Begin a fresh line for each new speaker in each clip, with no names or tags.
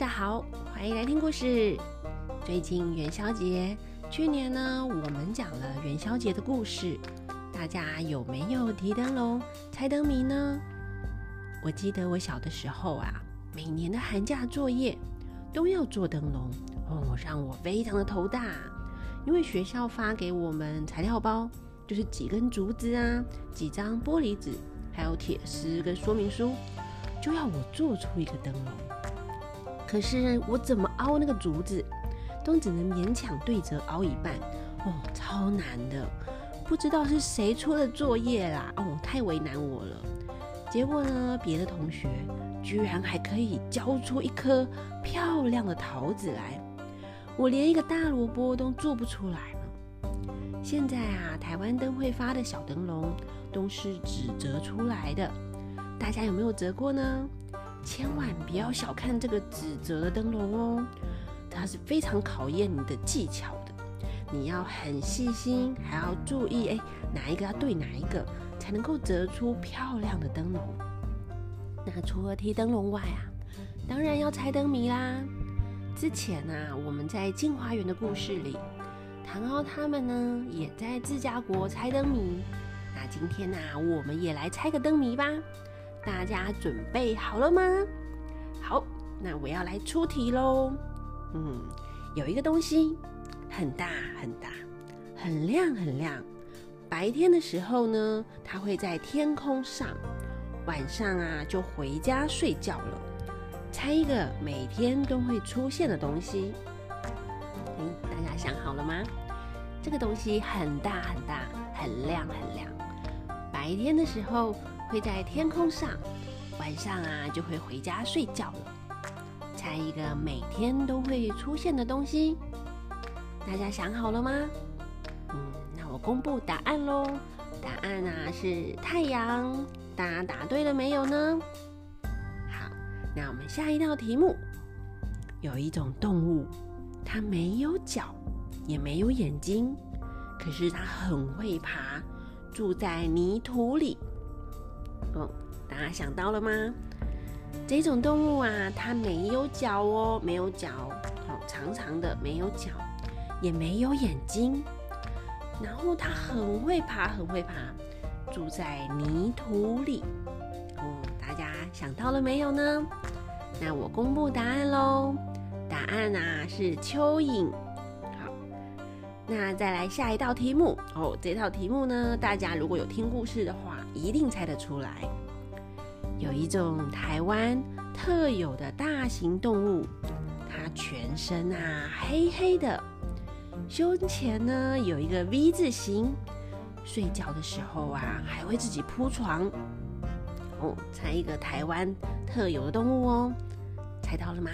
大家好，欢迎来听故事。最近元宵节，去年呢，我们讲了元宵节的故事。大家有没有提灯笼、猜灯谜呢？我记得我小的时候啊，每年的寒假作业都要做灯笼哦，让我非常的头大。因为学校发给我们材料包，就是几根竹子啊，几张玻璃纸，还有铁丝跟说明书，就要我做出一个灯笼。可是我怎么凹那个竹子，都只能勉强对折凹一半，哦，超难的。不知道是谁出的作业啦，哦，太为难我了。结果呢，别的同学居然还可以交出一颗漂亮的桃子来，我连一个大萝卜都做不出来呢。现在啊，台湾灯会发的小灯笼都是纸折出来的，大家有没有折过呢？千万不要小看这个纸折的灯笼哦，它是非常考验你的技巧的。你要很细心，还要注意，哎，哪一个要对哪一个，才能够折出漂亮的灯笼。那除了提灯笼外啊，当然要猜灯谜啦。之前啊，我们在镜花园的故事里，唐敖他们呢也在自家国猜灯谜。那今天呢，我们也来猜个灯谜吧。大家准备好了吗？好，那我要来出题喽。嗯，有一个东西。很大很大，很亮很亮。白天的时候呢，它会在天空上；晚上啊，就回家睡觉了。猜一个每天都会出现的东西。嗯，大家想好了吗？这个东西很大很大，很亮很亮。白天的时候会在天空上，晚上啊就会回家睡觉了。猜一个每天都会出现的东西。大家想好了吗？嗯，那我公布答案喽。答案啊是太阳。大家答对了没有呢？好，那我们下一道题目。有一种动物，它没有脚，也没有眼睛，可是它很会爬，住在泥土里。哦，大家想到了吗？这种动物啊，它没有脚哦，没有脚，好长长的，没有脚。也没有眼睛，然后它很会爬，很会爬，住在泥土里。哦，大家想到了没有呢？那我公布答案喽。答案啊是蚯蚓。那再来下一道题目哦。这套题目呢，大家如果有听故事的话，一定猜得出来。有一种台湾特有的大型动物，它全身啊黑黑的。胸前呢有一个 V 字形，睡觉的时候啊还会自己铺床。哦，猜一个台湾特有的动物哦，猜到了吗？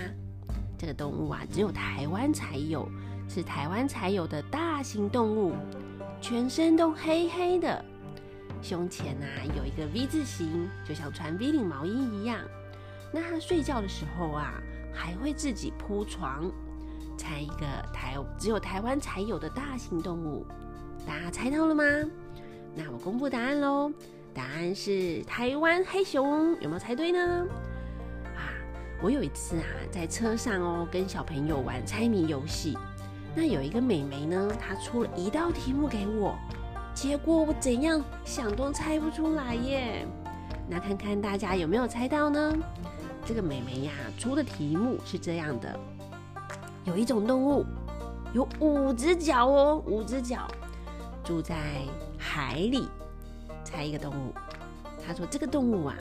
这个动物啊只有台湾才有，是台湾才有的大大型动物，全身都黑黑的，胸前啊有一个 V 字形，就像穿 V 领毛衣一样。那它睡觉的时候啊还会自己铺床。猜一个台只有台湾才有的大型动物，大家猜到了吗？那我公布答案喽。答案是台湾黑熊，有没有猜对呢？啊，我有一次啊在车上哦跟小朋友玩猜谜游戏，那有一个美眉呢，她出了一道题目给我，结果我怎样想都猜不出来耶。那看看大家有没有猜到呢？这个美眉呀出的题目是这样的。有一种动物有五只脚哦，五只脚住在海里。猜一个动物。她说这个动物啊，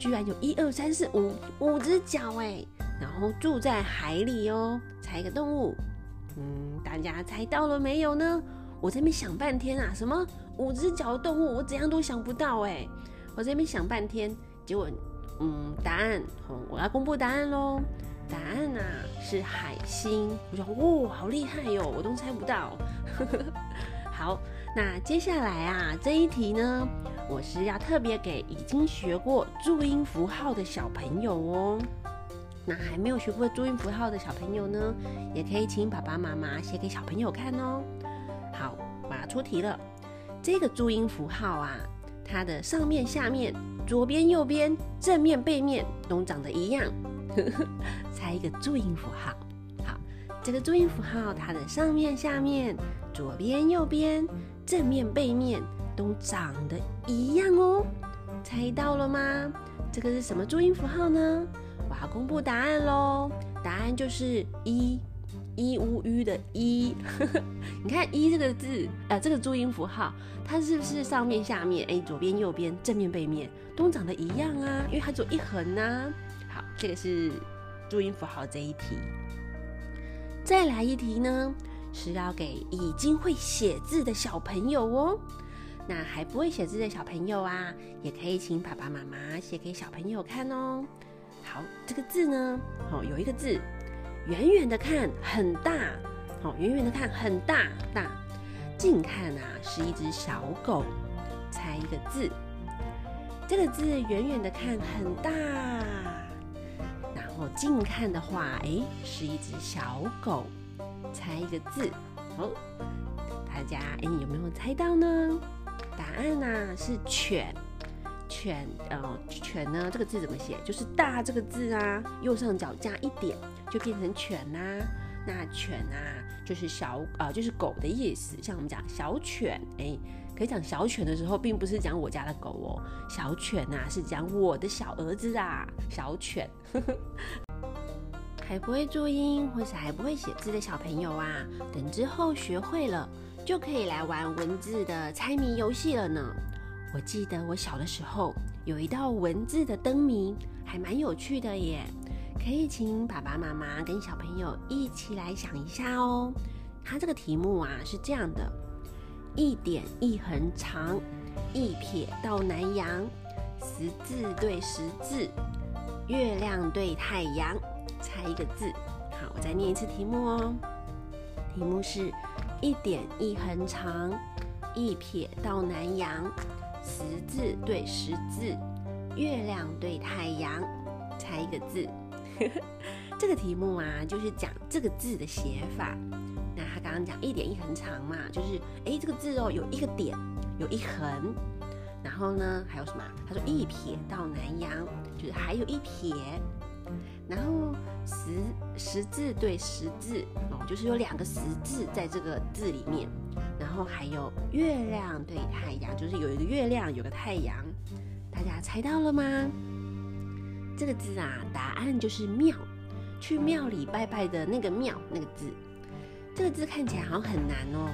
居然有一二三四五五只脚哎，然后住在海里哦。猜一个动物。嗯，大家猜到了没有呢？我这边想半天啊，什么五只脚的动物，我怎样都想不到哎。我这边想半天，结果嗯，答案，我要公布答案喽。答案呢是海星。我说哦，好厉害哟，我都猜不到。好，那接下来啊这一题呢，我是要特别给已经学过注音符号的小朋友哦。那还没有学过注音符号的小朋友呢，也可以请爸爸妈妈写给小朋友看哦。好，我要出题了。这个注音符号啊，它的上面、下面、左边、右边、正面、背面都长得一样。猜一个注音符号。好，这个注音符号它的上面、下面、左边、右边、正面、背面都长得一样哦。猜到了吗？这个是什么注音符号呢？我要公布答案喽！答案就是一。一乌鱼的一，你看一这个字，呃，这个注音符号，它是不是上面、下面，哎，左边、右边、正面、背面都长得一样啊？因为它只有一横呐。好，这个是注音符号这一题。再来一题呢，是要给已经会写字的小朋友哦。那还不会写字的小朋友啊，也可以请爸爸妈妈写给小朋友看哦。好，这个字呢，好，有一个字。远远的看很大，好，远远的看很大大，近看啊是一只小狗，猜一个字。这个字远远的看很大，然后近看的话，哎，是一只小狗，猜一个字。好，大家哎有没有猜到呢？答案呢是犬。犬，呃，犬呢？这个字怎么写？就是大这个字啊，右上角加一点，就变成犬啦。那犬啊，就是小，呃，就是狗的意思。像我们讲小犬，哎，可以讲小犬的时候，并不是讲我家的狗哦，小犬啊，是讲我的小儿子啊，小犬。还不会注音或是还不会写字的小朋友啊，等之后学会了，就可以来玩文字的猜谜游戏了呢。我记得我小的时候有一道文字的灯谜，还蛮有趣的耶。可以请爸爸妈妈跟小朋友一起来想一下哦。它这个题目啊是这样的：一点一横长，一撇到南阳，十字对十字，月亮对太阳，猜一个字。好，我再念一次题目哦。题目是：一点一横长，一撇到南阳。十字对十字，月亮对太阳，猜一个字。这个题目啊，就是讲这个字的写法。那他刚刚讲一点一横长嘛，就是哎，这个字哦，有一个点，有一横，然后呢，还有什么？他说一撇到南阳，就是还有一撇。然后十十字对十字哦，就是有两个十字在这个字里面。然后还有月亮对太阳，就是有一个月亮，有个太阳。大家猜到了吗？这个字啊，答案就是庙，去庙里拜拜的那个庙那个字。这个字看起来好像很难哦，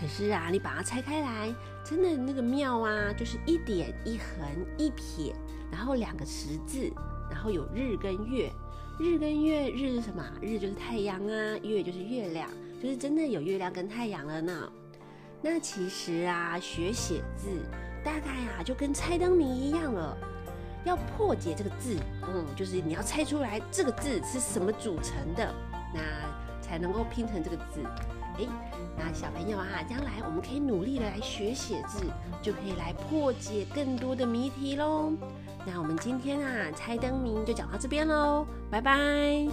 可是啊，你把它拆开来，真的那个庙啊，就是一点一横一撇，然后两个十字，然后有日跟月。日跟月，日是什么？日就是太阳啊，月就是月亮，就是真的有月亮跟太阳了呢。那其实啊，学写字大概啊就跟猜灯谜一样了。要破解这个字，嗯，就是你要猜出来这个字是什么组成的，那才能够拼成这个字。哎，那小朋友啊，将来我们可以努力的来学写字，就可以来破解更多的谜题喽。那我们今天啊猜灯谜就讲到这边喽，拜拜。